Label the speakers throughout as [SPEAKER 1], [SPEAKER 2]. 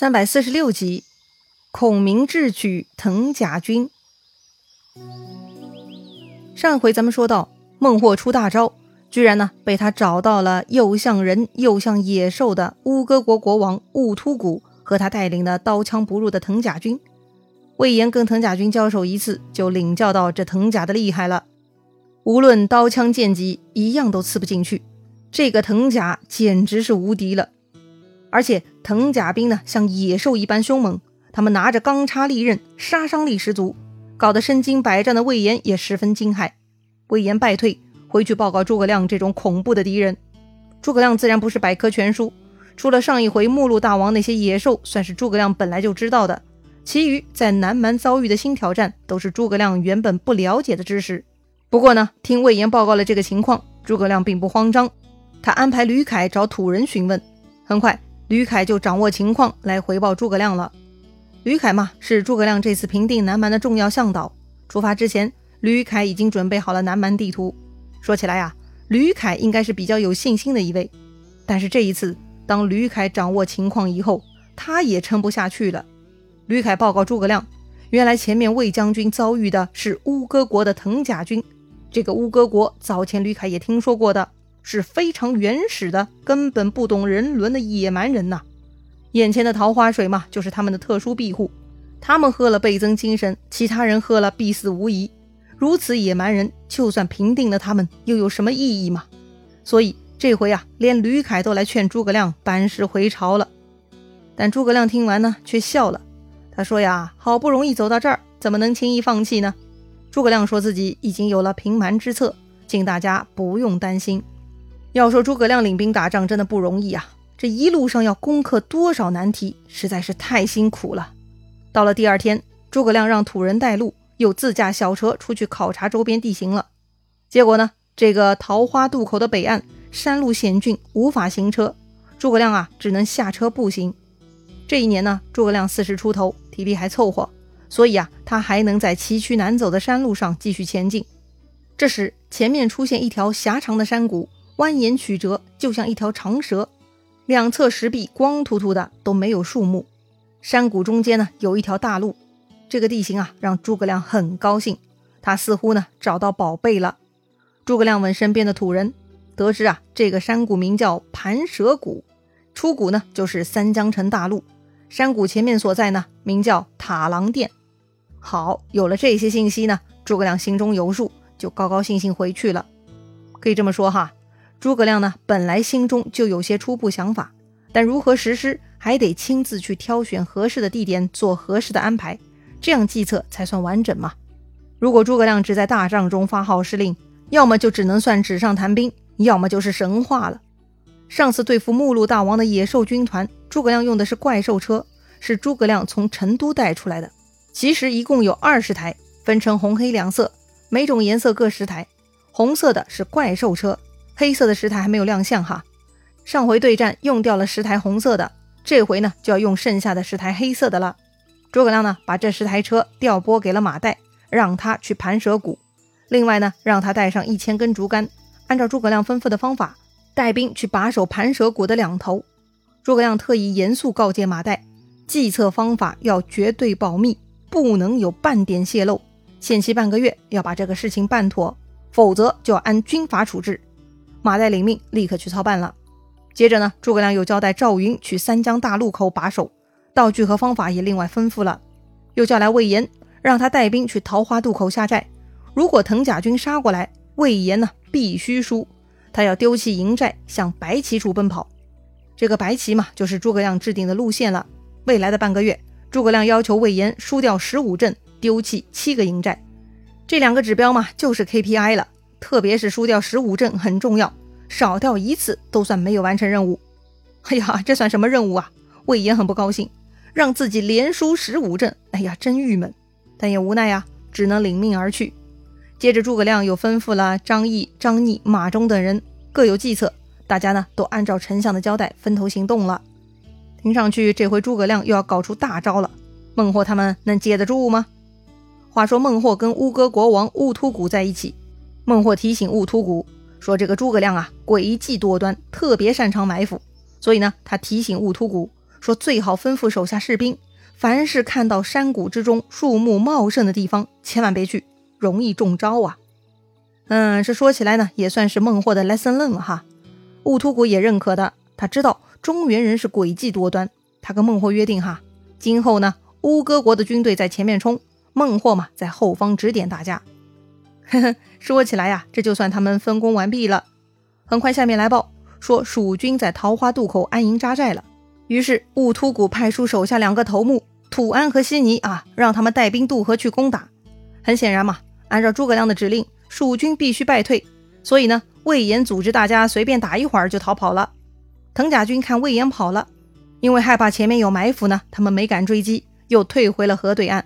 [SPEAKER 1] 三百四十六集，孔明智取藤甲军。上回咱们说到，孟获出大招，居然呢被他找到了又像人又像野兽的乌戈国国王兀突骨和他带领的刀枪不入的藤甲军。魏延跟藤甲军交手一次，就领教到这藤甲的厉害了，无论刀枪剑戟，一样都刺不进去。这个藤甲简直是无敌了。而且藤甲兵呢，像野兽一般凶猛，他们拿着钢叉利刃，杀伤力十足，搞得身经百战的魏延也十分惊骇。魏延败退，回去报告诸葛亮这种恐怖的敌人。诸葛亮自然不是百科全书，除了上一回目录大王那些野兽算是诸葛亮本来就知道的，其余在南蛮遭遇的新挑战都是诸葛亮原本不了解的知识。不过呢，听魏延报告了这个情况，诸葛亮并不慌张，他安排吕凯找土人询问，很快。吕凯就掌握情况来回报诸葛亮了。吕凯嘛，是诸葛亮这次平定南蛮的重要向导。出发之前，吕凯已经准备好了南蛮地图。说起来呀，吕凯应该是比较有信心的一位。但是这一次，当吕凯掌握情况以后，他也撑不下去了。吕凯报告诸葛亮，原来前面魏将军遭遇的是乌戈国的藤甲军。这个乌戈国，早前吕凯也听说过的。是非常原始的，根本不懂人伦的野蛮人呐！眼前的桃花水嘛，就是他们的特殊庇护，他们喝了倍增精神，其他人喝了必死无疑。如此野蛮人，就算平定了他们，又有什么意义嘛？所以这回啊，连吕凯都来劝诸葛亮班师回朝了。但诸葛亮听完呢，却笑了。他说呀：“好不容易走到这儿，怎么能轻易放弃呢？”诸葛亮说自己已经有了平蛮之策，请大家不用担心。要说诸葛亮领兵打仗真的不容易啊！这一路上要攻克多少难题，实在是太辛苦了。到了第二天，诸葛亮让土人带路，又自驾小车出去考察周边地形了。结果呢，这个桃花渡口的北岸山路险峻，无法行车。诸葛亮啊，只能下车步行。这一年呢，诸葛亮四十出头，体力还凑合，所以啊，他还能在崎岖难走的山路上继续前进。这时，前面出现一条狭长的山谷。蜿蜒曲折，就像一条长蛇，两侧石壁光秃秃的，都没有树木。山谷中间呢，有一条大路。这个地形啊，让诸葛亮很高兴，他似乎呢找到宝贝了。诸葛亮问身边的土人，得知啊，这个山谷名叫盘蛇谷，出谷呢就是三江城大路。山谷前面所在呢，名叫塔郎殿。好，有了这些信息呢，诸葛亮心中有数，就高高兴兴回去了。可以这么说哈。诸葛亮呢，本来心中就有些初步想法，但如何实施，还得亲自去挑选合适的地点，做合适的安排，这样计策才算完整嘛。如果诸葛亮只在大帐中发号施令，要么就只能算纸上谈兵，要么就是神话了。上次对付目录大王的野兽军团，诸葛亮用的是怪兽车，是诸葛亮从成都带出来的。其实一共有二十台，分成红黑两色，每种颜色各十台。红色的是怪兽车。黑色的十台还没有亮相哈，上回对战用掉了十台红色的，这回呢就要用剩下的十台黑色的了。诸葛亮呢把这十台车调拨给了马岱，让他去盘蛇谷，另外呢让他带上一千根竹竿，按照诸葛亮吩咐的方法带兵去把守盘蛇谷的两头。诸葛亮特意严肃告诫马岱，计策方法要绝对保密，不能有半点泄露，限期半个月要把这个事情办妥，否则就要按军法处置。马岱领命，立刻去操办了。接着呢，诸葛亮又交代赵云去三江大路口把守，道具和方法也另外吩咐了。又叫来魏延，让他带兵去桃花渡口下寨。如果藤甲军杀过来，魏延呢必须输，他要丢弃营寨，向白旗处奔跑。这个白旗嘛，就是诸葛亮制定的路线了。未来的半个月，诸葛亮要求魏延输掉十五阵，丢弃七个营寨。这两个指标嘛，就是 KPI 了。特别是输掉十五阵很重要，少掉一次都算没有完成任务。哎呀，这算什么任务啊？魏延很不高兴，让自己连输十五阵，哎呀，真郁闷。但也无奈呀，只能领命而去。接着诸葛亮又吩咐了张翼、张逆、马忠等人各有计策，大家呢都按照丞相的交代分头行动了。听上去这回诸葛亮又要搞出大招了，孟获他们能接得住吗？话说孟获跟乌戈国王兀突骨在一起。孟获提醒兀突骨说：“这个诸葛亮啊，诡计多端，特别擅长埋伏。所以呢，他提醒兀突骨说最好吩咐手下士兵，凡是看到山谷之中树木茂盛的地方，千万别去，容易中招啊。嗯，这说起来呢，也算是孟获的 lesson learn 了哈。兀突骨也认可的，他知道中原人是诡计多端，他跟孟获约定哈，今后呢，乌戈国的军队在前面冲，孟获嘛在后方指点大家。呵呵，说起来呀，这就算他们分工完毕了。很快，下面来报说蜀军在桃花渡口安营扎寨了。于是兀突骨派出手下两个头目土安和西尼啊，让他们带兵渡河去攻打。很显然嘛，按照诸葛亮的指令，蜀军必须败退。所以呢，魏延组织大家随便打一会儿就逃跑了。藤甲军看魏延跑了，因为害怕前面有埋伏呢，他们没敢追击，又退回了河对岸。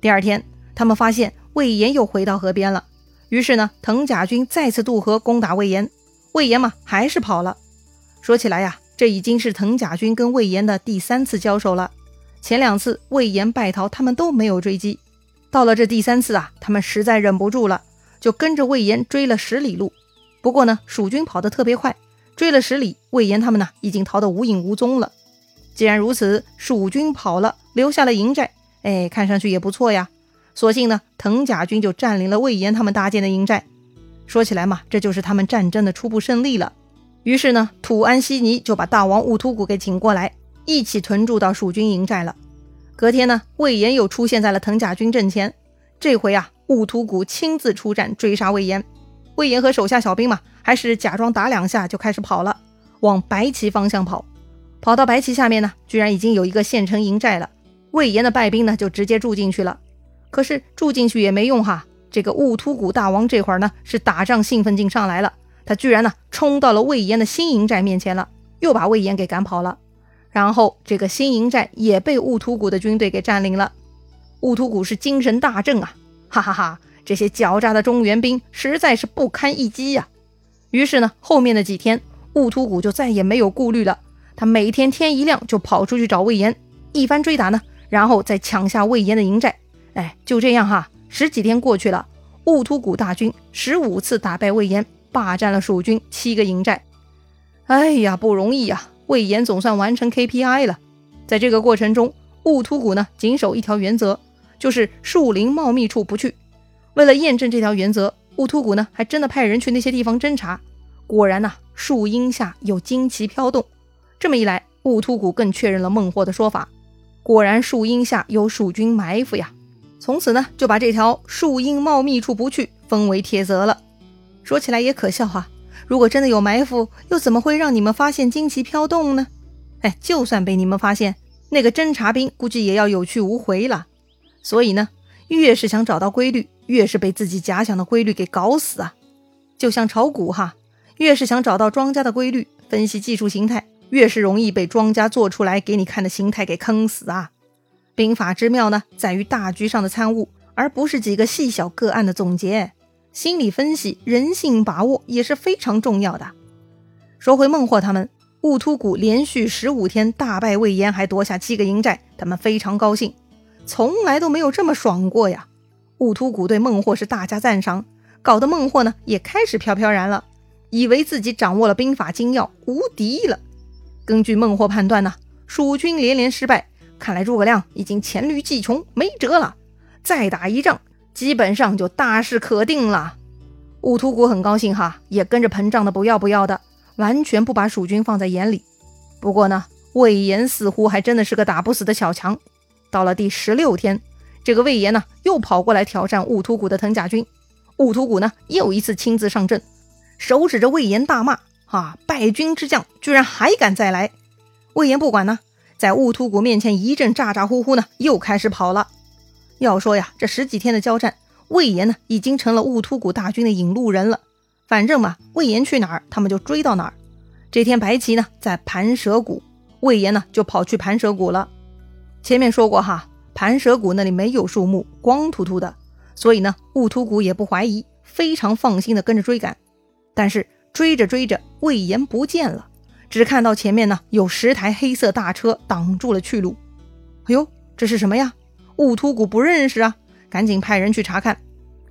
[SPEAKER 1] 第二天，他们发现魏延又回到河边了。于是呢，藤甲军再次渡河攻打魏延，魏延嘛还是跑了。说起来呀，这已经是藤甲军跟魏延的第三次交手了。前两次魏延败逃，他们都没有追击。到了这第三次啊，他们实在忍不住了，就跟着魏延追了十里路。不过呢，蜀军跑得特别快，追了十里，魏延他们呢已经逃得无影无踪了。既然如此，蜀军跑了，留下了营寨，哎，看上去也不错呀。索性呢，藤甲军就占领了魏延他们搭建的营寨。说起来嘛，这就是他们战争的初步胜利了。于是呢，土安西尼就把大王兀突骨给请过来，一起屯驻到蜀军营寨了。隔天呢，魏延又出现在了藤甲军阵前。这回啊，兀突骨亲自出战追杀魏延。魏延和手下小兵嘛，还是假装打两下就开始跑了，往白旗方向跑。跑到白旗下面呢，居然已经有一个县城营寨了。魏延的败兵呢，就直接住进去了。可是住进去也没用哈，这个兀突骨大王这会儿呢是打仗兴奋劲上来了，他居然呢冲到了魏延的新营寨面前了，又把魏延给赶跑了，然后这个新营寨也被兀突骨的军队给占领了。兀突骨是精神大振啊，哈哈哈，这些狡诈的中原兵实在是不堪一击呀。于是呢，后面的几天兀突骨就再也没有顾虑了，他每天天一亮就跑出去找魏延，一番追打呢，然后再抢下魏延的营寨。哎，就这样哈，十几天过去了，兀突骨大军十五次打败魏延，霸占了蜀军七个营寨。哎呀，不容易呀！魏延总算完成 KPI 了。在这个过程中，兀突骨呢谨守一条原则，就是树林茂密处不去。为了验证这条原则，兀突骨呢还真的派人去那些地方侦查。果然呐，树荫下有旌旗飘动。这么一来，兀突骨更确认了孟获的说法。果然，树荫下有蜀军埋伏呀！从此呢，就把这条树荫茂密处不去封为铁则了。说起来也可笑哈，如果真的有埋伏，又怎么会让你们发现旌旗飘动呢？哎，就算被你们发现，那个侦察兵估计也要有去无回了。所以呢，越是想找到规律，越是被自己假想的规律给搞死啊！就像炒股哈，越是想找到庄家的规律，分析技术形态，越是容易被庄家做出来给你看的形态给坑死啊！兵法之妙呢，在于大局上的参悟，而不是几个细小个案的总结。心理分析、人性把握也是非常重要的。说回孟获他们，兀突骨连续十五天大败魏延，还夺下七个营寨，他们非常高兴，从来都没有这么爽过呀。兀突骨对孟获是大加赞赏，搞得孟获呢也开始飘飘然了，以为自己掌握了兵法精要，无敌了。根据孟获判断呢，蜀军连连失败。看来诸葛亮已经黔驴技穷，没辙了。再打一仗，基本上就大事可定了。兀突骨很高兴哈，也跟着膨胀的不要不要的，完全不把蜀军放在眼里。不过呢，魏延似乎还真的是个打不死的小强。到了第十六天，这个魏延呢又跑过来挑战兀突骨的藤甲军。兀突骨呢又一次亲自上阵，手指着魏延大骂：“啊，败军之将，居然还敢再来！”魏延不管呢。在兀突骨面前一阵咋咋呼呼呢，又开始跑了。要说呀，这十几天的交战，魏延呢已经成了兀突骨大军的引路人了。反正嘛，魏延去哪儿，他们就追到哪儿。这天白旗呢在盘蛇谷，魏延呢就跑去盘蛇谷了。前面说过哈，盘蛇谷那里没有树木，光秃秃的，所以呢兀突骨也不怀疑，非常放心的跟着追赶。但是追着追着，魏延不见了。只看到前面呢有十台黑色大车挡住了去路，哎呦，这是什么呀？兀突骨不认识啊，赶紧派人去查看。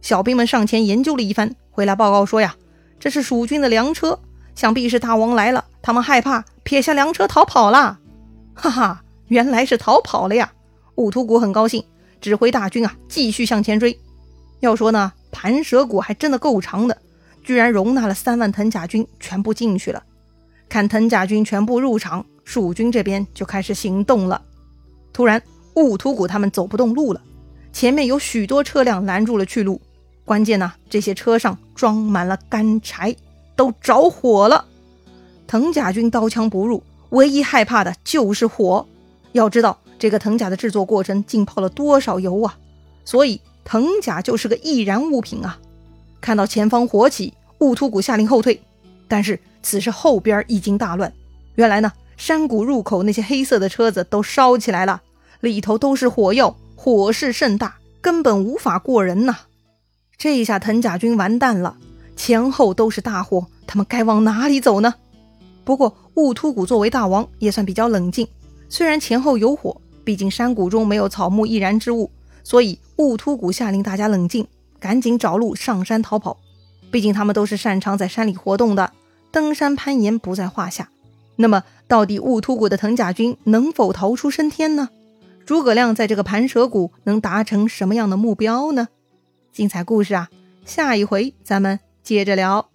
[SPEAKER 1] 小兵们上前研究了一番，回来报告说呀，这是蜀军的粮车，想必是大王来了，他们害怕，撇下粮车逃跑了。哈哈，原来是逃跑了呀！兀突骨很高兴，指挥大军啊继续向前追。要说呢，盘蛇谷还真的够长的，居然容纳了三万藤甲军全部进去了。看藤甲军全部入场，蜀军这边就开始行动了。突然，兀突骨他们走不动路了，前面有许多车辆拦住了去路。关键呢，这些车上装满了干柴，都着火了。藤甲军刀枪不入，唯一害怕的就是火。要知道，这个藤甲的制作过程浸泡了多少油啊！所以藤甲就是个易燃物品啊。看到前方火起，兀突骨下令后退，但是此时后边已经大乱。原来呢，山谷入口那些黑色的车子都烧起来了，里头都是火药，火势甚大，根本无法过人呐。这一下藤甲军完蛋了，前后都是大火，他们该往哪里走呢？不过兀突骨作为大王，也算比较冷静。虽然前后有火，毕竟山谷中没有草木易燃之物，所以兀突骨下令大家冷静，赶紧找路上山逃跑。毕竟他们都是擅长在山里活动的，登山攀岩不在话下。那么，到底兀突骨的藤甲军能否逃出升天呢？诸葛亮在这个盘蛇谷能达成什么样的目标呢？精彩故事啊，下一回咱们接着聊。